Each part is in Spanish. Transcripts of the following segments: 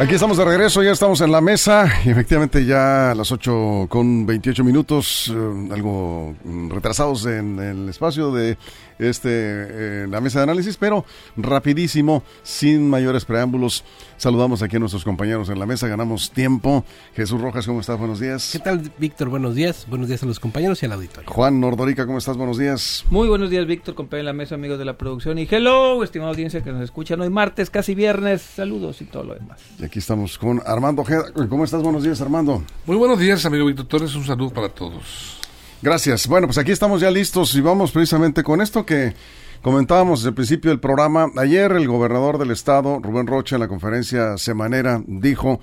Aquí estamos de regreso, ya estamos en la mesa y efectivamente ya a las 8 con 28 minutos, eh, algo mm, retrasados en el espacio de este eh, la mesa de análisis, pero rapidísimo, sin mayores preámbulos. Saludamos aquí a nuestros compañeros en la mesa, ganamos tiempo. Jesús Rojas, ¿cómo estás? Buenos días. ¿Qué tal, Víctor? Buenos días. Buenos días a los compañeros y al auditorio. Juan Nordorica, ¿cómo estás? Buenos días. Muy buenos días, Víctor, compañero en la mesa, amigos de la producción. Y hello, estimada audiencia que nos escuchan hoy martes, casi viernes. Saludos y todo lo demás. Aquí estamos con Armando Ojeda. ¿Cómo estás? Buenos días, Armando. Muy buenos días, amigo Víctor Torres. Un saludo para todos. Gracias. Bueno, pues aquí estamos ya listos y vamos precisamente con esto que comentábamos desde el principio del programa. Ayer el gobernador del estado, Rubén Rocha, en la conferencia semanera, dijo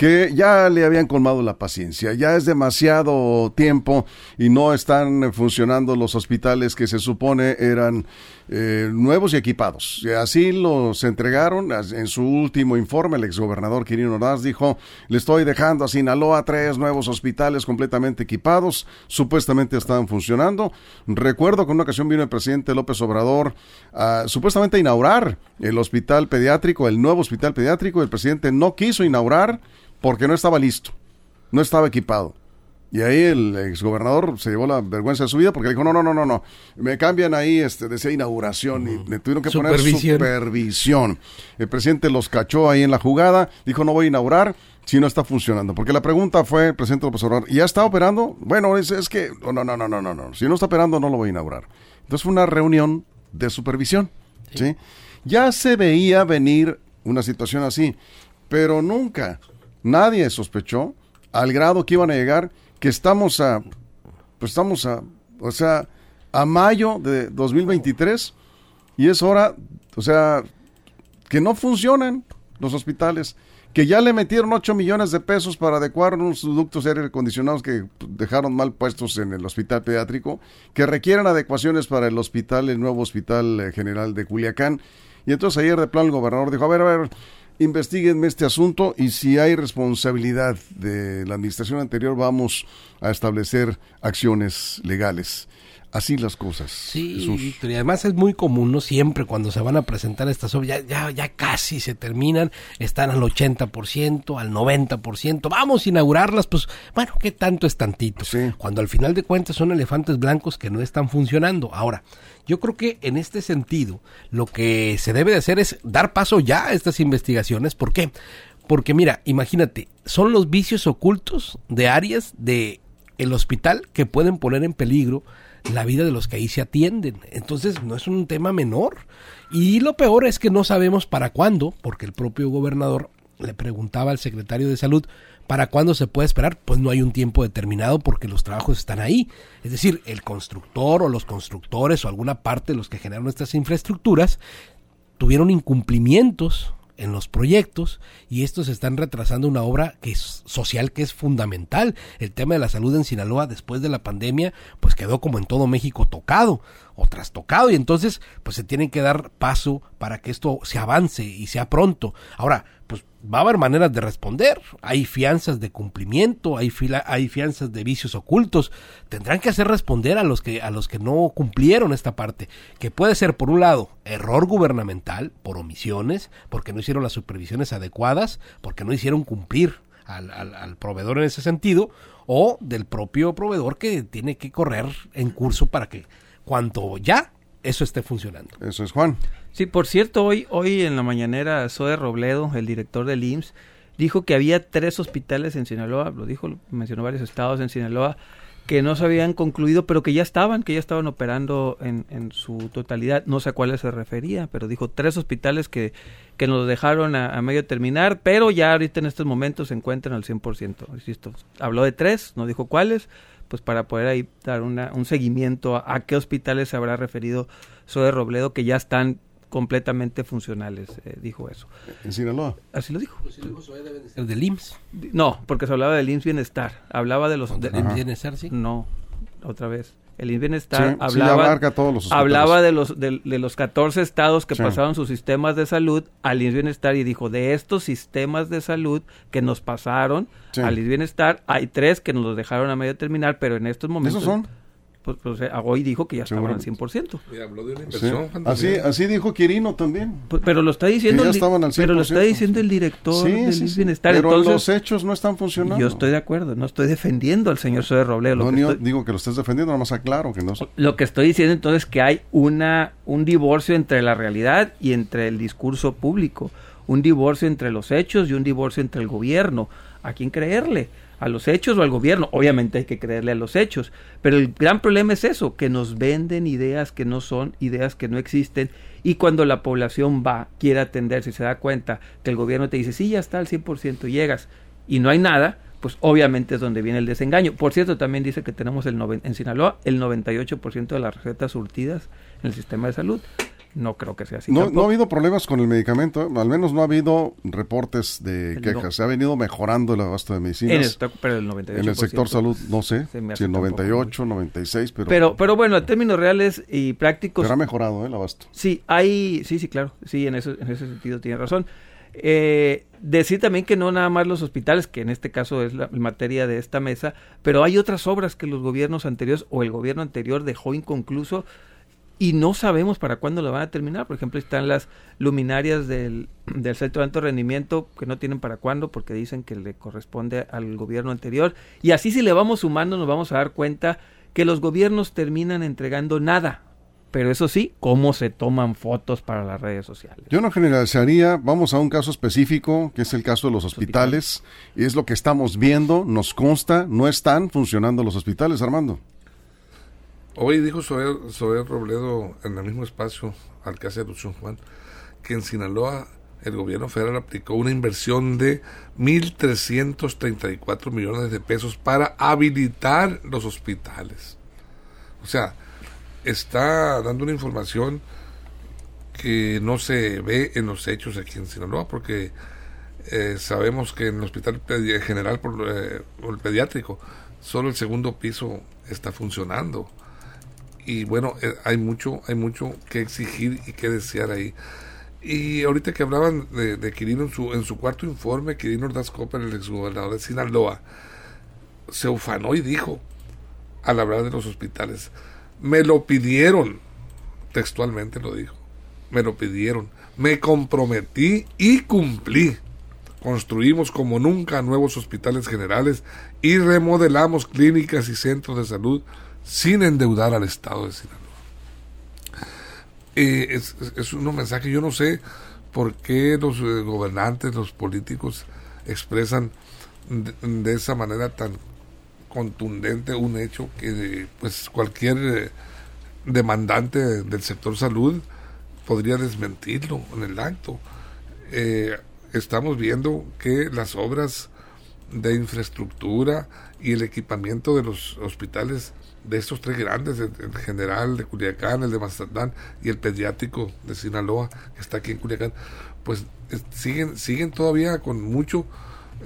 que ya le habían colmado la paciencia, ya es demasiado tiempo y no están funcionando los hospitales que se supone eran eh, nuevos y equipados. Así los entregaron en su último informe. El exgobernador Quirino Ordaz dijo, le estoy dejando a Sinaloa tres nuevos hospitales completamente equipados, supuestamente estaban funcionando. Recuerdo que en una ocasión vino el presidente López Obrador a, supuestamente inaugurar el hospital pediátrico, el nuevo hospital pediátrico. El presidente no quiso inaugurar porque no estaba listo, no estaba equipado. Y ahí el exgobernador se llevó la vergüenza de su vida porque le dijo, no, no, no, no, no, me cambian ahí, este, decía inauguración y le tuvieron que poner supervisión. El presidente los cachó ahí en la jugada, dijo, no voy a inaugurar si no está funcionando. Porque la pregunta fue, el presidente López Obrador, ¿ya está operando? Bueno, es, es que, no, no, no, no, no, no, si no está operando no lo voy a inaugurar. Entonces fue una reunión de supervisión, ¿sí? Ya se veía venir una situación así, pero nunca nadie sospechó al grado que iban a llegar que estamos a, pues estamos a, o sea, a mayo de 2023 y es hora, o sea, que no funcionan los hospitales, que ya le metieron 8 millones de pesos para adecuar unos ductos aire acondicionados que dejaron mal puestos en el hospital pediátrico, que requieren adecuaciones para el hospital, el nuevo hospital eh, general de Culiacán. Y entonces ayer de plan el gobernador dijo, a ver, a ver, investiguenme este asunto y si hay responsabilidad de la administración anterior vamos a establecer acciones legales. Así las cosas. Sí, y además es muy común, ¿no? Siempre cuando se van a presentar estas obras, ya, ya, ya casi se terminan, están al 80%, al 90%, vamos a inaugurarlas, pues bueno, ¿qué tanto es tantito? Cuando al final de cuentas son elefantes blancos que no están funcionando. Ahora, yo creo que en este sentido, lo que se debe de hacer es dar paso ya a estas investigaciones. ¿Por qué? Porque mira, imagínate, son los vicios ocultos de áreas de el hospital que pueden poner en peligro la vida de los que ahí se atienden. Entonces no es un tema menor. Y lo peor es que no sabemos para cuándo, porque el propio gobernador le preguntaba al secretario de salud, ¿para cuándo se puede esperar? Pues no hay un tiempo determinado porque los trabajos están ahí. Es decir, el constructor o los constructores o alguna parte de los que generan estas infraestructuras tuvieron incumplimientos en los proyectos y estos están retrasando una obra que es social que es fundamental. El tema de la salud en Sinaloa después de la pandemia pues quedó como en todo México tocado o trastocado y entonces pues se tiene que dar paso para que esto se avance y sea pronto. Ahora, pues va a haber maneras de responder. Hay fianzas de cumplimiento, hay, hay fianzas de vicios ocultos. Tendrán que hacer responder a los que a los que no cumplieron esta parte, que puede ser por un lado error gubernamental por omisiones, porque no hicieron las supervisiones adecuadas, porque no hicieron cumplir al, al proveedor en ese sentido, o del propio proveedor que tiene que correr en curso para que cuanto ya eso esté funcionando. Eso es Juan. Sí, por cierto, hoy, hoy en la mañanera Zoe Robledo, el director del IMSS, dijo que había tres hospitales en Sinaloa, lo dijo, mencionó varios estados en Sinaloa, que no se habían concluido, pero que ya estaban, que ya estaban operando en, en su totalidad. No sé a cuáles se refería, pero dijo tres hospitales que, que nos dejaron a, medio terminar, pero ya ahorita en estos momentos se encuentran al 100%. Insisto, habló de tres, no dijo cuáles, pues para poder ahí dar una, un seguimiento a, a qué hospitales se habrá referido Zoe Robledo que ya están completamente funcionales, eh, dijo eso. ¿En Sinaloa? Así lo dijo. Pues el del IMSS. No, porque se hablaba del IMSS Bienestar. Hablaba de los... ¿Del IMSS Bienestar, sí? No, otra vez. El IMSS Bienestar Sí, hablaba, abarca todos los hablaba de los de, de los 14 estados que Sí. pasaron sus sistemas de salud al IMSS Bienestar y dijo, de estos sistemas de salud que nos pasaron Sí. al IMSS Bienestar, hay tres que nos los dejaron a medio terminar, pero en estos momentos... ¿Esos son? Pues, pues, eh, hoy dijo que ya estaban al Seguramente. 100%. Y habló de una Sí. inversión. Así, así dijo Quirino también. Pues, Pero lo está diciendo, el di- estaban al pero lo está 100%, diciendo el director Sí, del sí, IMSS sí. Bienestar. Pero Entonces, los hechos no están funcionando. yo estoy de acuerdo, no estoy defendiendo al señor Zoe Robledo. Lo, No, que ni- estoy, digo que lo estés defendiendo, nada más aclaro que no. lo que estoy diciendo entonces es que hay una un divorcio entre la realidad y entre el discurso público, un divorcio entre los hechos y un divorcio entre el gobierno. ¿A quién creerle? ¿A los hechos o al gobierno? Obviamente hay que creerle a los hechos, pero el gran problema es eso, que nos venden ideas que no son, ideas que no existen, y cuando la población va, quiere atenderse y se da cuenta que el gobierno te dice, sí, ya está al 100%, llegas, y no hay nada, pues obviamente es donde viene el desengaño. Por cierto, también dice que tenemos el en Sinaloa el 98% de las recetas surtidas en el sistema de salud. No creo que sea así. No, no ha habido problemas con el medicamento, al menos no ha habido reportes de El quejas. no. Se ha venido mejorando el abasto de en el, medicinas. pero el 98%. En el sector salud, no sé, si el tampoco 98, 96, pero, Pero, pero bueno, en términos reales y prácticos, pero ha mejorado ¿eh? el abasto. Sí, hay, sí, sí, claro, sí, en, eso, en ese sentido tiene razón. Eh, decir también que no nada más los hospitales, que en este caso es la materia de esta mesa, pero hay otras obras que los gobiernos anteriores o el gobierno anterior dejó inconcluso y no sabemos para cuándo lo van a terminar. Por ejemplo, están las luminarias del, del Centro de Alto Rendimiento que no tienen para cuándo porque dicen que le corresponde al gobierno anterior. Y así si le vamos sumando nos vamos a dar cuenta que los gobiernos terminan entregando nada. Pero eso sí, cómo se toman fotos para las redes sociales. Yo no generalizaría, vamos a un caso específico, que es el caso de los hospitales, y es lo que estamos viendo, nos consta, no están funcionando los hospitales, Armando. Hoy dijo Sober Robledo en el mismo espacio al que hace alusión Juan, que en Sinaloa el gobierno federal aplicó una inversión de 1.334 millones de pesos para habilitar los hospitales. O sea, está dando una información que no se ve en los hechos aquí en Sinaloa, porque eh, sabemos que en el hospital general por, eh, o el pediátrico solo el segundo piso está funcionando y bueno eh, hay mucho hay mucho que exigir y que desear ahí. Y ahorita que hablaban de, de Quirino en su en su cuarto informe Quirino Ordaz Cooper el exgobernador de Sinaloa se ufanó y dijo al hablar de los hospitales me lo pidieron textualmente lo dijo me lo pidieron me comprometí y cumplí. Construimos como nunca nuevos hospitales generales y remodelamos clínicas y centros de salud sin endeudar al Estado de Sinaloa. Eh, es, un mensaje, yo no sé por qué los eh, gobernantes, los políticos expresan de, esa manera tan contundente un hecho que pues cualquier eh, demandante del sector salud podría desmentirlo en el acto. Eh, estamos viendo que las obras de infraestructura y el equipamiento de los hospitales de estos tres grandes, el, general de Culiacán, el de Mazatlán y el pediátrico de Sinaloa, que está aquí en Culiacán, pues es- siguen, siguen todavía con mucho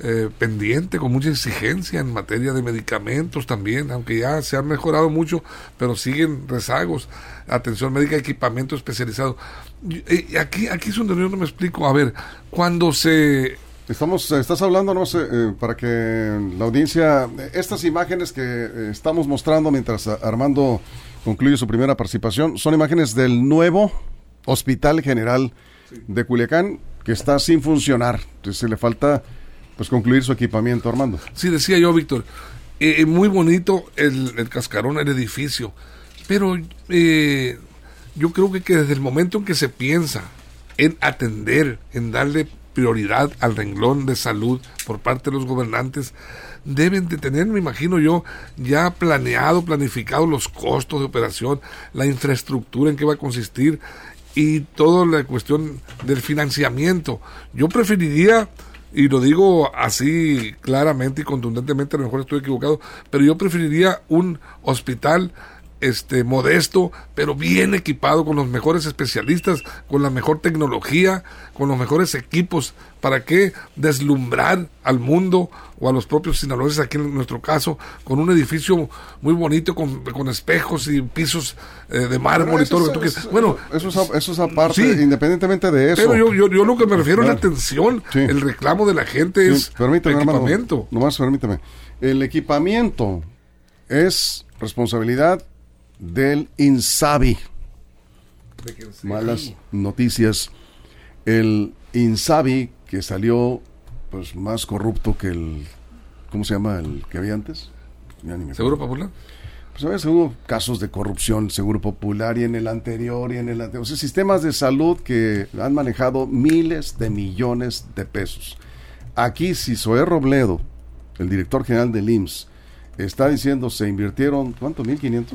eh, pendiente, con mucha exigencia en materia de medicamentos también, aunque ya se han mejorado mucho, pero siguen rezagos, atención médica, equipamiento especializado. Y aquí, aquí es donde yo no me explico, a ver, cuando se Estamos, estás hablando, no sé, eh, para que la audiencia, estas imágenes que eh, estamos mostrando mientras Armando concluye su primera participación, son imágenes del nuevo Hospital General de Culiacán que está sin funcionar. Entonces le falta pues concluir su equipamiento, Armando. Sí, decía yo, Víctor, eh, eh, muy bonito el, el cascarón, el edificio, pero eh, yo creo que, que desde el momento en que se piensa en atender, en darle prioridad al renglón de salud por parte de los gobernantes, deben de tener, me imagino yo, ya planeado, planificado los costos de operación, la infraestructura en qué va a consistir y toda la cuestión del financiamiento. Yo preferiría y lo digo así claramente y contundentemente, a lo mejor estoy equivocado, pero yo preferiría un hospital este modesto, pero bien equipado con los mejores especialistas, con la mejor tecnología, con los mejores equipos. ¿Para qué deslumbrar al mundo o a los propios sinaloenses, aquí en nuestro caso, con un edificio muy bonito, con, con espejos y pisos eh, de mármol y todo lo que tú quieras? Bueno, eso es, eso es aparte, Sí. independientemente de eso. pero yo, yo, yo lo que me refiero es la Claro. atención, Sí. el reclamo de la gente es permíteme, el hermano, equipamiento. nomás permíteme. El equipamiento es responsabilidad del INSABI. Malas noticias. El INSABI, que salió pues más corrupto que el... ¿Cómo se llama el que había antes? ¿Seguro popular? Pues había seguro casos de corrupción, Seguro Popular y en el anterior y en el anterior. O sea, sistemas de salud que han manejado miles de millones de pesos. Aquí, si Zoé Robledo, el director general del IMSS, está diciendo se invirtieron, ¿cuánto? ¿1500?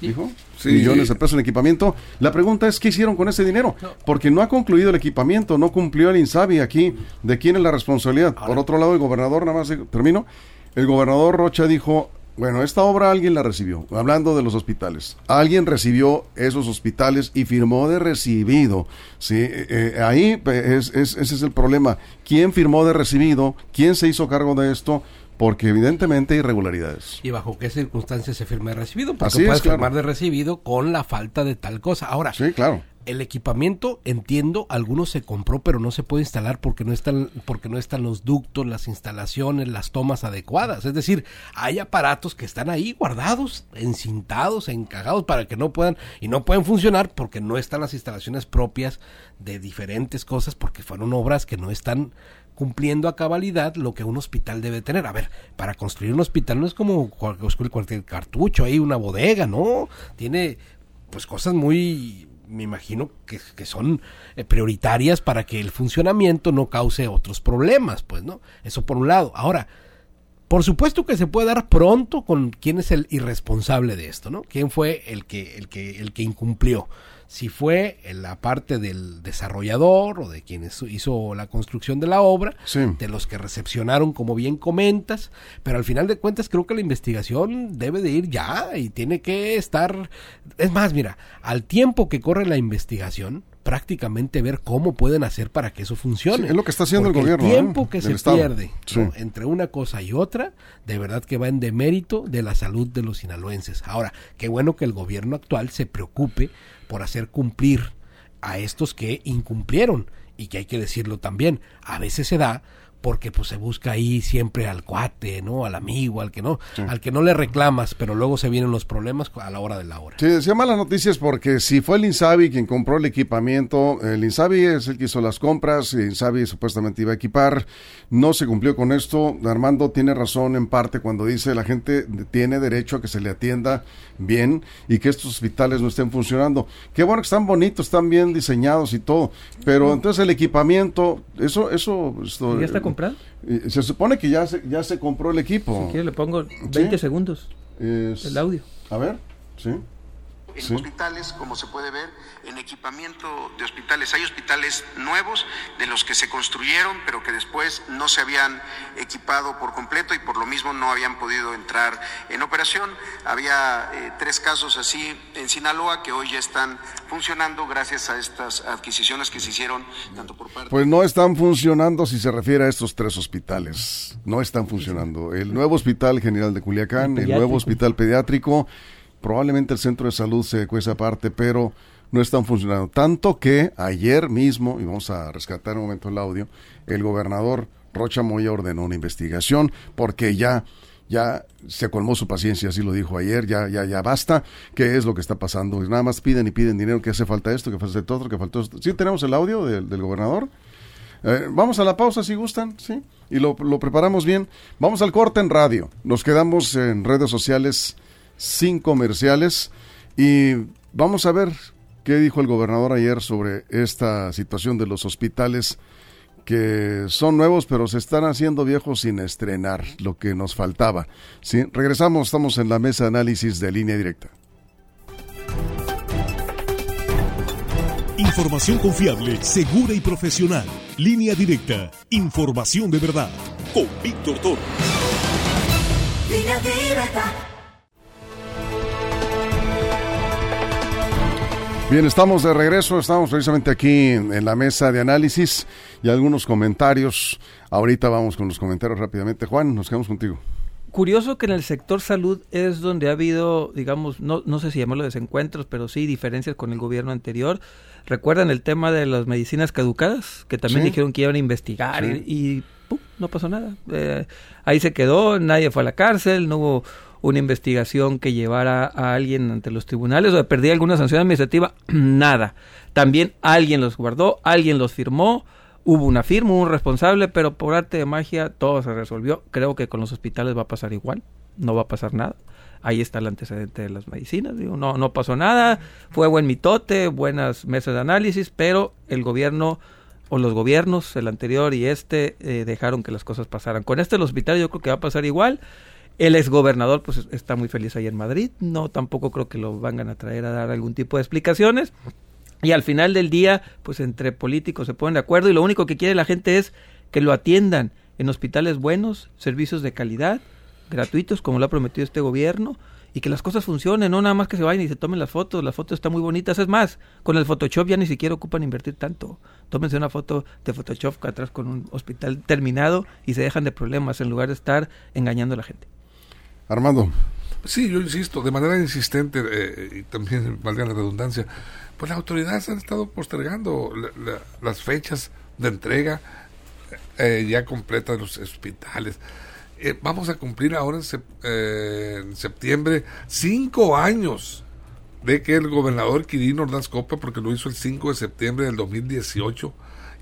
Dijo. Sí. Millones de pesos en equipamiento. La pregunta es, ¿qué hicieron con ese dinero? Porque no ha concluido el equipamiento, no cumplió el INSABI aquí. ¿De quién es la responsabilidad? Por otro lado, el gobernador, nada más eh, termino. El gobernador Rocha dijo, bueno, esta obra alguien la recibió, hablando de los hospitales. Alguien recibió esos hospitales y firmó de recibido. Sí, Eh, eh, ahí eh, es- es- ese es el problema. ¿Quién firmó de recibido? ¿Quién se hizo cargo de esto? Porque evidentemente hay irregularidades. ¿Y bajo qué circunstancias se firma de recibido? Porque Así es, puedes claro. firmar de recibido con la falta de tal cosa. Ahora, Sí, claro. el equipamiento, entiendo, algunos se compró, pero no se puede instalar porque no están, porque no están los ductos, las instalaciones, las tomas adecuadas. Es decir, hay aparatos que están ahí guardados, encintados, encajados para que no puedan, y no pueden funcionar porque no están las instalaciones propias de diferentes cosas, porque fueron obras que no están cumpliendo a cabalidad lo que un hospital debe tener. A ver, para construir un hospital no es como cualquier cartucho, ahí una bodega, ¿no? Tiene pues cosas muy me imagino que, que son eh, prioritarias para que el funcionamiento no cause otros problemas, pues, ¿no? Eso por un lado. Ahora, por supuesto que se puede dar pronto con quién es el irresponsable de esto, ¿no? ¿Quién fue el que, el que, el que incumplió? Si fue en la parte del desarrollador o de quien hizo- la construcción de la obra, Sí. de los que recepcionaron, como bien comentas, pero al final de cuentas creo que la investigación debe de ir ya y tiene que estar, es más, mira, al tiempo que corre la investigación, prácticamente ver cómo pueden hacer para que eso funcione. Sí, es lo que está haciendo el gobierno, El tiempo ¿eh? que del se Estado. pierde Sí. ¿no? entre una cosa y otra, de verdad que va en demérito de la salud de los sinaloenses. Ahora, qué bueno que el gobierno actual se preocupe por hacer cumplir a estos que incumplieron y que hay que decirlo también, a veces se da porque pues se busca ahí siempre al cuate, ¿no? Al amigo, al que no, al que no le reclamas, pero luego se vienen los problemas a la hora de la hora. Sí, decía malas noticias porque si fue el Insabi quien compró el equipamiento, el Insabi es el que hizo las compras, y Insabi supuestamente iba a equipar, no se cumplió con esto. Armando tiene razón en parte cuando dice la gente tiene derecho a que se le atienda bien y que estos hospitales no estén funcionando. Qué bueno que están bonitos, están bien diseñados y todo, pero entonces el equipamiento, eso, eso, esto, ¿Ya está comprado? eh, Se supone que ya se, ya se compró el equipo. Si quiere le pongo 20 segundos Es- el audio. A ver, sí. En Sí. hospitales, como se puede ver, en equipamiento de hospitales. Hay hospitales nuevos de los que se construyeron, pero que después no se habían equipado por completo y por lo mismo no habían podido entrar en operación. Había eh, tres casos así en Sinaloa que hoy ya están funcionando gracias a estas adquisiciones que se hicieron tanto por parte Pues no están funcionando si se refiere a estos tres hospitales. No están funcionando. El nuevo Hospital General de Culiacán, el, El nuevo. Hospital Pediátrico, probablemente el centro de salud se cuece aparte, pero no están funcionando. Tanto que ayer mismo, y vamos a rescatar un momento el audio, el gobernador Rocha Moya ordenó una investigación porque ya ya se colmó su paciencia, así lo dijo ayer, ya, ya, ya basta, ¿qué es lo que está pasando? Nada más piden y piden dinero, que hace falta esto, que falta esto otro, que falta esto. ¿Sí tenemos el audio del, gobernador? Eh, vamos a la pausa si gustan, ¿sí? Y lo preparamos bien. Vamos al corte en radio. Nos quedamos en redes sociales sin comerciales y vamos a ver qué dijo el gobernador ayer sobre esta situación de los hospitales que son nuevos pero se están haciendo viejos sin estrenar, lo que nos faltaba. ¿sí? Regresamos, estamos en la mesa de análisis de línea directa. Información confiable, segura y profesional. Línea directa. Información de verdad. Con Víctor Toro. Bien, estamos de regreso, estamos precisamente aquí en la mesa de análisis y algunos comentarios. Ahorita vamos con los comentarios rápidamente. Juan, nos quedamos contigo. Curioso que en el sector salud es donde ha habido, digamos, no, no sé si llamarlo desencuentros, pero sí diferencias con el gobierno anterior. ¿Recuerdan el tema de las medicinas caducadas? Que también Sí. dijeron que iban a investigar Sí. y, y, ¡pum! no pasó nada. Eh, ahí se quedó, nadie fue a la cárcel, no hubo una investigación que llevara a alguien ante los tribunales o de perdí alguna sanción administrativa, nada. También alguien los guardó, alguien los firmó, hubo una firma, un responsable, pero por arte de magia todo se resolvió. Creo que con los hospitales va a pasar igual, no va a pasar nada. Ahí está el antecedente de las medicinas, digo, no, no pasó nada, fue buen mitote, buenas mesas de análisis, pero el gobierno o los gobiernos, el anterior y este, eh, dejaron que las cosas pasaran. Con este el hospital yo creo que va a pasar igual. El exgobernador pues está muy feliz ahí en Madrid, no tampoco creo que lo vengan a traer a dar algún tipo de explicaciones. Y al final del día, pues entre políticos se ponen de acuerdo y lo único que quiere la gente es que lo atiendan en hospitales buenos, servicios de calidad, gratuitos como lo ha prometido este gobierno y que las cosas funcionen, no nada más que se vayan y se tomen las fotos, las fotos están muy bonitas, es más, con el Photoshop ya ni siquiera ocupan invertir tanto. Tómense una foto de Photoshop atrás con un hospital terminado y se dejan de problemas en lugar de estar engañando a la gente. Armando. Sí, yo insisto, de manera insistente, eh, y también valga la redundancia, pues las autoridades han estado postergando la- la- las fechas de entrega eh, ya completas de los hospitales. Eh, vamos a cumplir ahora en, eh, en septiembre cinco años de que el gobernador Quirino Ordaz Copa, porque lo hizo el 5 de septiembre del 2018,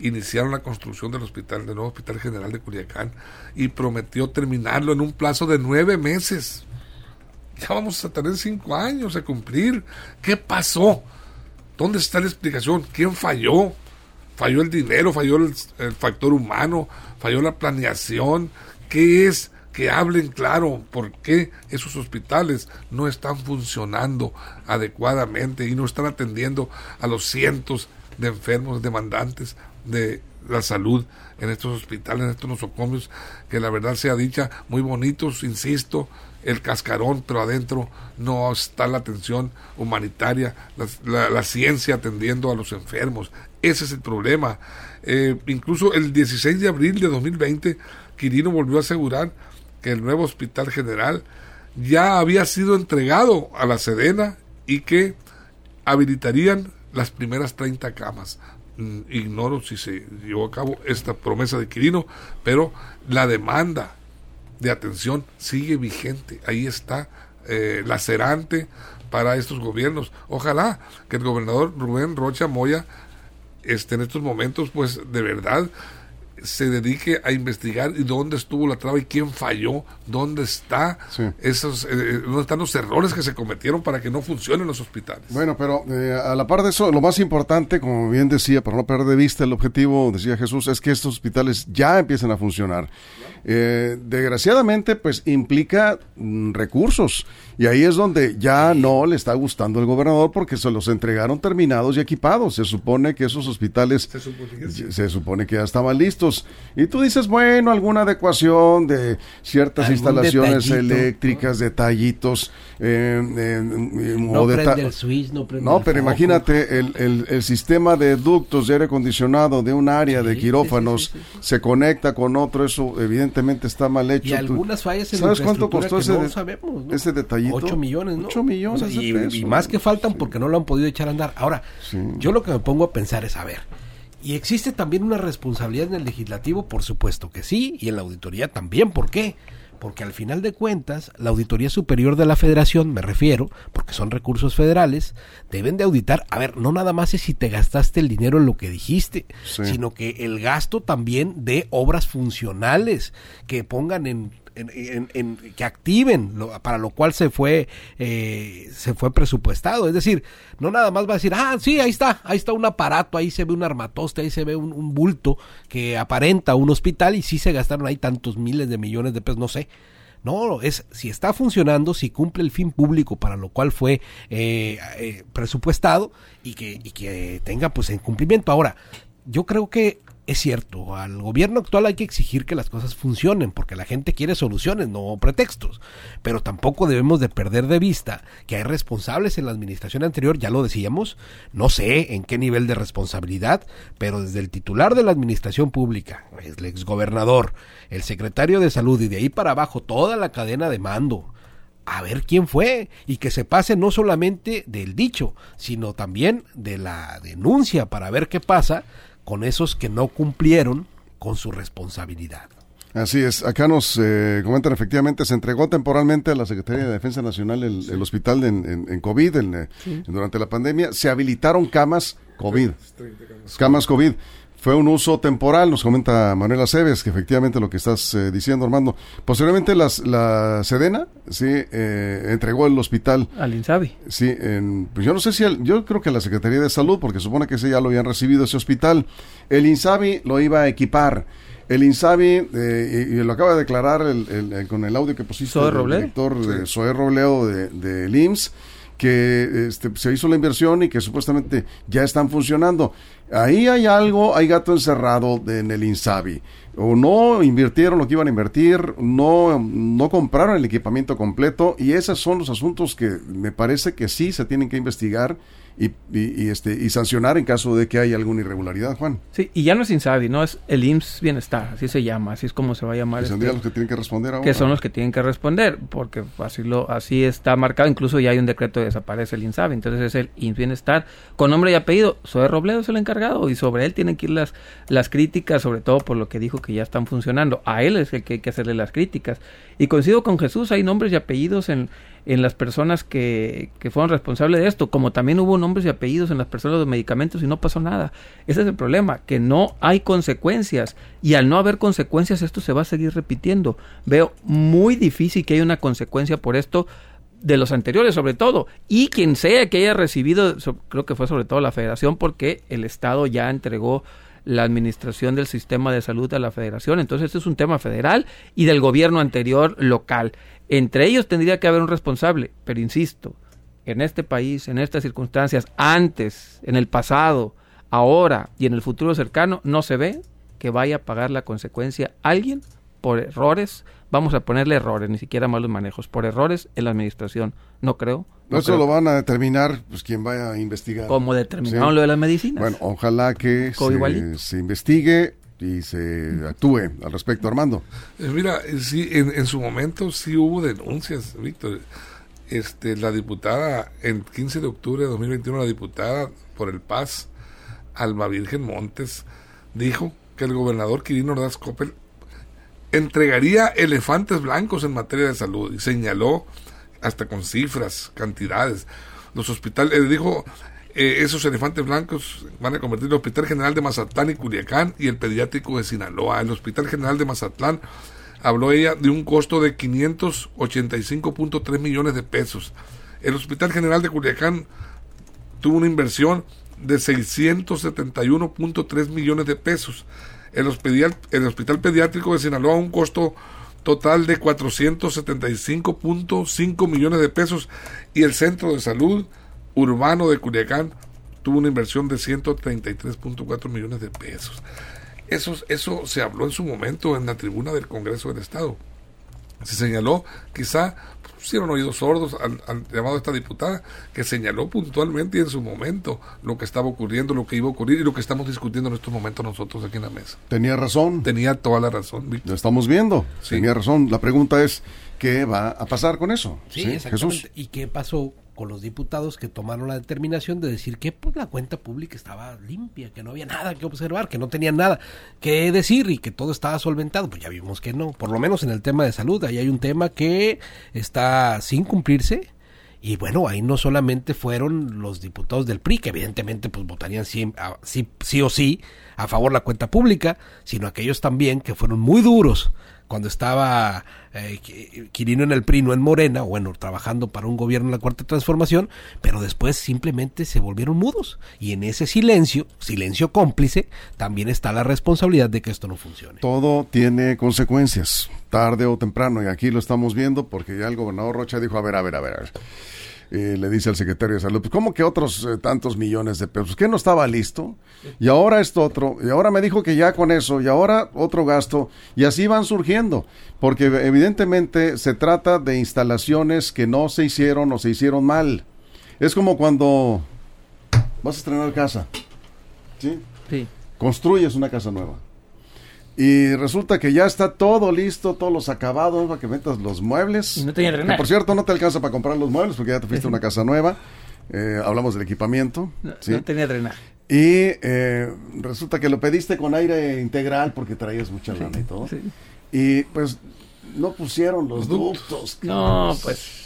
iniciaron la construcción del hospital, del nuevo Hospital General de Culiacán, y prometió terminarlo en un plazo de nueve meses. Ya vamos a tener cinco años a cumplir. ¿Qué pasó? ¿Dónde está la explicación? ¿Quién falló? ¿Falló el dinero? ¿Falló el, el factor humano? ¿Falló la planeación? ¿Qué es? Que hablen claro por qué esos hospitales no están funcionando adecuadamente y no están atendiendo a los cientos de enfermos demandantes de la salud en estos hospitales, en estos nosocomios, que la verdad sea dicha, muy bonitos, insisto, el cascarón, pero adentro no está la atención humanitaria, la, ciencia atendiendo a los enfermos. Ese es el problema. Eh, incluso el 16 de abril de 2020, Quirino volvió a asegurar que el nuevo hospital general ya había sido entregado a la Sedena y que habilitarían las primeras 30 camas. Mm, Ignoro si se llevó a cabo esta promesa de Quirino, pero la demanda de atención sigue vigente. Ahí está eh, lacerante para estos gobiernos. Ojalá que el gobernador Rubén Rocha Moya este, en estos momentos, pues de verdad se dedique a investigar y dónde estuvo la traba y quién falló, dónde está Sí. esos, eh, dónde están los errores que se cometieron para que no funcionen los hospitales. Bueno, pero eh, a la par de eso, lo más importante, como bien decía, para no perder de vista el objetivo, decía Jesús, es que estos hospitales ya empiecen a funcionar. Eh, desgraciadamente, pues implica mm, recursos. Y ahí es donde ya no le está gustando al gobernador porque se los entregaron terminados y equipados. Se supone que esos hospitales Se supone que sí. se supone que ya estaban listos. Y tú dices, bueno, alguna adecuación de ciertas instalaciones detallito, eléctricas, detallitos, eh, eh, No o deta- prende el switch, no pero imagínate el, el, el sistema de ductos de aire acondicionado de un área de quirófanos sí, sí, se conecta con otro, eso evidentemente está mal hecho. Y algunas fallas en ¿Sabes cuánto costó ese, no de- sabemos, ¿no? ese detallito? 8 millones, ¿no? 8 millones O sea, de y, más que faltan porque no lo han podido echar a andar. Ahora, yo lo que me pongo a pensar es, a ver, ¿y existe también una responsabilidad en el legislativo? Por supuesto que sí, y en la auditoría también. ¿Por qué? Porque al final de cuentas, la Auditoría Superior de la Federación, me refiero, porque son recursos federales, deben de auditar, a ver, no nada más es si te gastaste el dinero en lo que dijiste, Sí. sino que el gasto también de obras funcionales, que pongan en que activen para lo cual se fue eh, se fue presupuestado es decir no nada más va a decir ah sí ahí está ahí está un aparato ahí se ve un armatoste ahí se ve un, un bulto que aparenta un hospital y sí se gastaron ahí tantos miles de millones de pesos no sé no, es si está funcionando, si cumple el fin público para lo cual fue eh, eh, presupuestado y que, y que tenga pues en cumplimiento. Ahora, yo creo que es cierto, al gobierno actual hay que exigir que las cosas funcionen, porque la gente quiere soluciones, no pretextos. Pero tampoco debemos de perder de vista que hay responsables en la administración anterior, ya lo decíamos, no sé en qué nivel de responsabilidad, pero desde el titular de la administración pública, el exgobernador, el secretario de salud y de ahí para abajo toda la cadena de mando, a ver quién fue y que se pase no solamente del dicho, sino también de la denuncia para ver qué pasa con esos que no cumplieron con su responsabilidad. Así es, acá nos eh, comentan efectivamente, se entregó temporalmente a la Secretaría de Defensa Nacional el, hospital en, COVID eh, durante la pandemia, se habilitaron camas COVID, camas COVID fue un uso temporal, nos comenta Manuel Aceves, que efectivamente lo que estás eh, diciendo, Armando. Posteriormente las, la Sedena, sí, eh, entregó el hospital. Al INSABI. Sí, pues yo no sé si, yo creo que la Secretaría de Salud, porque supone que ese ya lo habían recibido ese hospital. El INSABI lo iba a equipar. El INSABI, eh, y, lo acaba de declarar el, con el audio que pusiste el director de Zoé Robleo de, de IMSS, que este, se hizo la inversión y que supuestamente ya están funcionando. Ahí hay algo, hay gato encerrado en el Insabi. O no invirtieron lo que iban a invertir, no, no compraron el equipamiento completo y esos son los asuntos que me parece que sí se tienen que investigar y, y, este, y sancionar en caso de que haya alguna irregularidad, Juan. Sí, y ya no es Insabi, no es el IMSS Bienestar, así se llama, así es como se va a llamar. Este, los que tienen que responder ahora. Que son los que tienen que responder, porque así, lo, así está marcado, incluso ya hay un decreto de desaparece el Insabi, entonces es el IMSS Bienestar, con nombre y apellido, Soy Robledo es el y sobre él tienen que ir las, las críticas, sobre todo por lo que dijo que ya están funcionando, a él es el que hay que hacerle las críticas. Y coincido con Jesús, hay nombres y apellidos en en las personas que, que fueron responsables de esto, como también hubo nombres y apellidos en las personas de los medicamentos y no pasó nada. Ese es el problema, que no hay consecuencias y al no haber consecuencias esto se va a seguir repitiendo. Veo muy difícil que haya una consecuencia por esto de los anteriores sobre todo y quien sea que haya recibido creo que fue sobre todo la federación porque el estado ya entregó la administración del sistema de salud a la federación. Entonces, este es un tema federal y del gobierno anterior local. Entre ellos tendría que haber un responsable, pero insisto, en este país, en estas circunstancias, antes, en el pasado, ahora y en el futuro cercano, no se ve que vaya a pagar la consecuencia alguien por errores, vamos a ponerle errores, ni siquiera malos manejos, por errores en la administración. No creo. No eso lo van a determinar pues quien vaya a investigar. Como determinaron lo de las medicinas. Bueno, ojalá que se, investigue y se actúe al respecto, Armando. Eh, mira, eh, sí, en, su momento sí hubo denuncias, Víctor. Este, la diputada, en 15 de octubre de 2021, la diputada por el Paz, Alma Virgen Montes, dijo que el gobernador Quirino Ordaz Coppel entregaría elefantes blancos en materia de salud y señaló hasta con cifras, cantidades. Los hospitales, eh, dijo, eh, esos elefantes blancos van a convertir el Hospital General de Mazatlán y Culiacán y el Pediátrico de Sinaloa. El Hospital General de Mazatlán habló ella de un costo de 585.3 millones de pesos. El Hospital General de Culiacán tuvo una inversión de 671.3 millones de pesos el hospital, el hospital pediátrico de Sinaloa un costo total de 475.5 millones de pesos y el centro de salud urbano de Culiacán tuvo una inversión de 133.4 millones de pesos. Eso, eso se habló en su momento en la tribuna del Congreso del Estado. Se señaló quizá pusieron oídos sordos al, llamado de esta diputada, que señaló puntualmente y en su momento lo que estaba ocurriendo, lo que iba a ocurrir y lo que estamos discutiendo en estos momentos nosotros aquí en la mesa. Tenía razón. Tenía toda la razón, Lo estamos viendo. Tenía razón. La pregunta es, ¿qué va a pasar con eso? Sí, Jesús. ¿Y qué pasó con los diputados que tomaron la determinación de decir que pues, la cuenta pública estaba limpia, que no había nada que observar, que no tenían nada que decir y que todo estaba solventado. Pues ya vimos que no, por lo menos en el tema de salud, ahí hay un tema que está sin cumplirse. Y bueno, ahí no solamente fueron los diputados del PRI, que evidentemente pues votarían sí, sí, sí o sí a favor de la cuenta pública, sino aquellos también que fueron muy duros cuando estaba eh, Quirino en el PRI, no en Morena, bueno, trabajando para un gobierno en la Cuarta Transformación, pero después simplemente se volvieron mudos. Y en ese silencio, silencio cómplice, también está la responsabilidad de que esto no funcione. Todo tiene consecuencias, tarde o temprano, y aquí lo estamos viendo porque ya el gobernador Rocha dijo, a ver, a ver, a ver. Eh, le dice al secretario de salud, pues ¿cómo que otros eh, tantos millones de pesos? ¿Qué no estaba listo? Y ahora esto otro, y ahora me dijo que ya con eso, y ahora otro gasto, y así van surgiendo, porque evidentemente se trata de instalaciones que no se hicieron o se hicieron mal. Es como cuando vas a estrenar casa, ¿sí? Sí. Construyes una casa nueva. Y resulta que ya está todo listo, todos los acabados para que metas los muebles. Y no tenía Que, por cierto, no te alcanza para comprar los muebles porque ya te fuiste a una casa nueva. Eh, hablamos del equipamiento. No, ¿sí? no tenía drenaje. Y eh, resulta que lo pediste con aire integral porque traías mucha lana y todo. Sí. Y pues no pusieron los Los ductos. ductos. No, pues.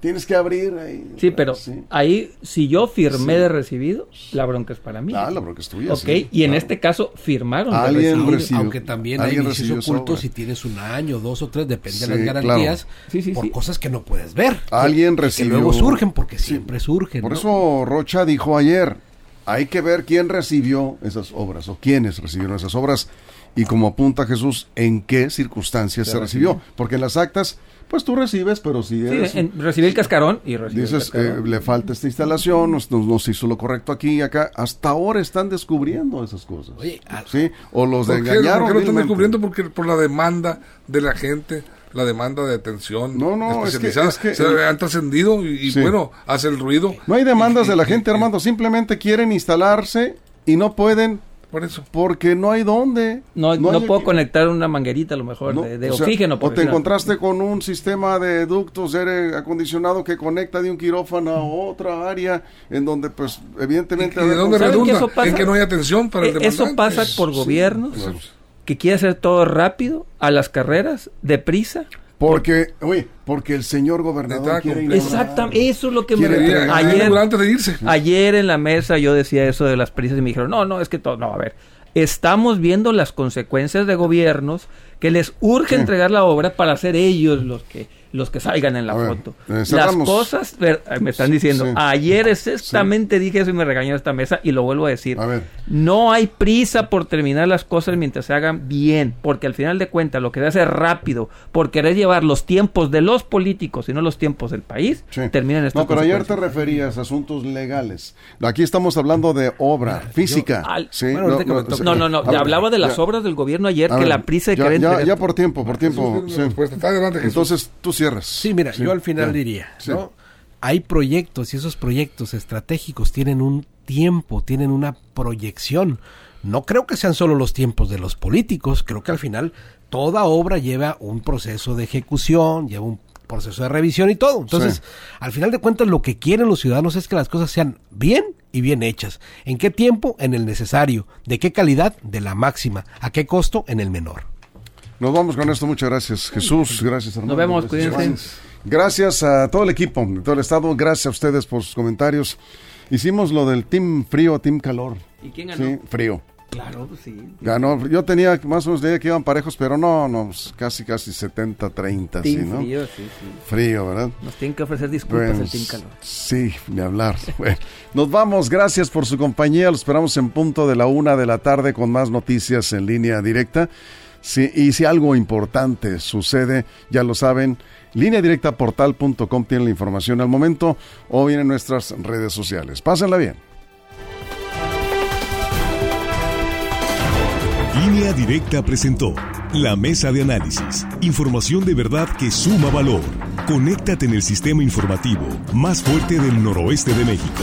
Tienes que abrir ahí. Sí, pero Sí. ahí, si yo firmé Sí. de recibido, la bronca es para mí. Ah, la bronca es tuya. ok, sí, y en claro. este caso firmaron de Alguien recibido. recibió. Aunque también hay recibió ocultos si tienes un año, dos o tres, depende Sí, de las garantías, Sí, sí, por sí. cosas que no puedes ver. Alguien Que recibió. luego surgen, porque Sí. siempre surgen. Por ¿no? eso Rocha dijo ayer, hay que ver quién recibió esas obras o quiénes recibieron esas obras y como apunta Jesús, en qué circunstancias se, recibió. Porque en las actas, pues tú recibes, pero si Sí, eres... en- recibí el cascarón y recibí Dices, el eh, le falta esta instalación, nos, nos- hizo lo correcto aquí y acá. Hasta ahora están descubriendo esas cosas. Oye, ah, ¿Sí? O los ¿Por qué, engañaron. por qué lo están descubriendo? Porque por la demanda de la gente, la demanda de atención No, no, es que- especializada, es que- se han trascendido y, y Sí. bueno, hace el ruido. No hay demandas Y- de la y- gente, y- Armando. Simplemente quieren instalarse y no pueden Por eso. porque no hay dónde. No, no, hay puedo aquí- conectar una manguerita a lo mejor No, de, de o sea, oxígeno. por o te encontraste con un sistema de ductos de aire acondicionado que conecta de un quirófano a otra área en donde pues ¿Y, evidentemente y de dónde ¿Saben que redunda? eso pasa? En que no hay atención para el Eh, Eso demandante. pasa por gobiernos Pues, que quiere hacer todo rápido, a las carreras, deprisa. Porque oye porque el señor gobernador quiere. Exactamente, eso es lo que me quería ayer, antes de irse. ayer en la mesa yo decía eso de las prisas y me dijeron, no, no, es que todo, no, a ver, estamos viendo las consecuencias de gobiernos que les urge Sí. entregar la obra para ser ellos los que los que salgan en la ver, foto. eh, Las cosas, ver, eh, me están diciendo, Sí. ayer exactamente dije eso y me regañó esta mesa y lo vuelvo a decir. A ver. No hay prisa por terminar las cosas mientras se hagan bien, porque al final de cuentas lo que se hace rápido por querer llevar los tiempos de los políticos y no los tiempos del país, Sí. terminan estas No, pero ayer te referías a asuntos legales. Aquí estamos hablando de obra física. al- Bueno, No, no, no, a ver, hablaba de las ya. obras del gobierno ayer que ver, la prisa de ya, querer ya, ya por tiempo, por tiempo. Entonces tú cierras. Sí, mira, yo al final ya. diría. ¿no? Hay proyectos y esos proyectos estratégicos tienen un tiempo, tienen una proyección. No creo que sean solo los tiempos de los políticos, creo que al final toda obra lleva un proceso de ejecución, lleva un proceso de revisión y todo. Entonces, Sí. al final de cuentas lo que quieren los ciudadanos es que las cosas sean bien y bien hechas. ¿En qué tiempo? En el necesario. ¿De qué calidad? De la máxima. ¿A qué costo? En el menor. Nos vamos con esto. Muchas gracias, Jesús. Gracias, Armando. Nos vemos, Gracias, cuídense. Gracias a todo el equipo de todo el estado. Gracias a ustedes por sus comentarios. Hicimos lo del team frío, team calor. ¿Y quién ganó? Sí, frío. Claro, pues sí. Ganó. Yo tenía más o menos de que iban parejos, pero no, no, pues, casi, casi 70-30, sí, Team ¿no? frío, sí, sí. Frío, ¿verdad? Nos tienen que ofrecer disculpas Bueno, el Team Calor. Sí, ni hablar. Bueno, nos vamos. Gracias por su compañía. Los esperamos en punto de la una de la tarde con más noticias en línea directa. Y si algo importante sucede, ya lo saben, línea directa portal.com tiene la información al momento o bien en nuestras redes sociales. Pásenla bien. Línea Directa presentó la mesa de análisis. Información de verdad que suma valor. Conéctate en el sistema informativo más fuerte del noroeste de México.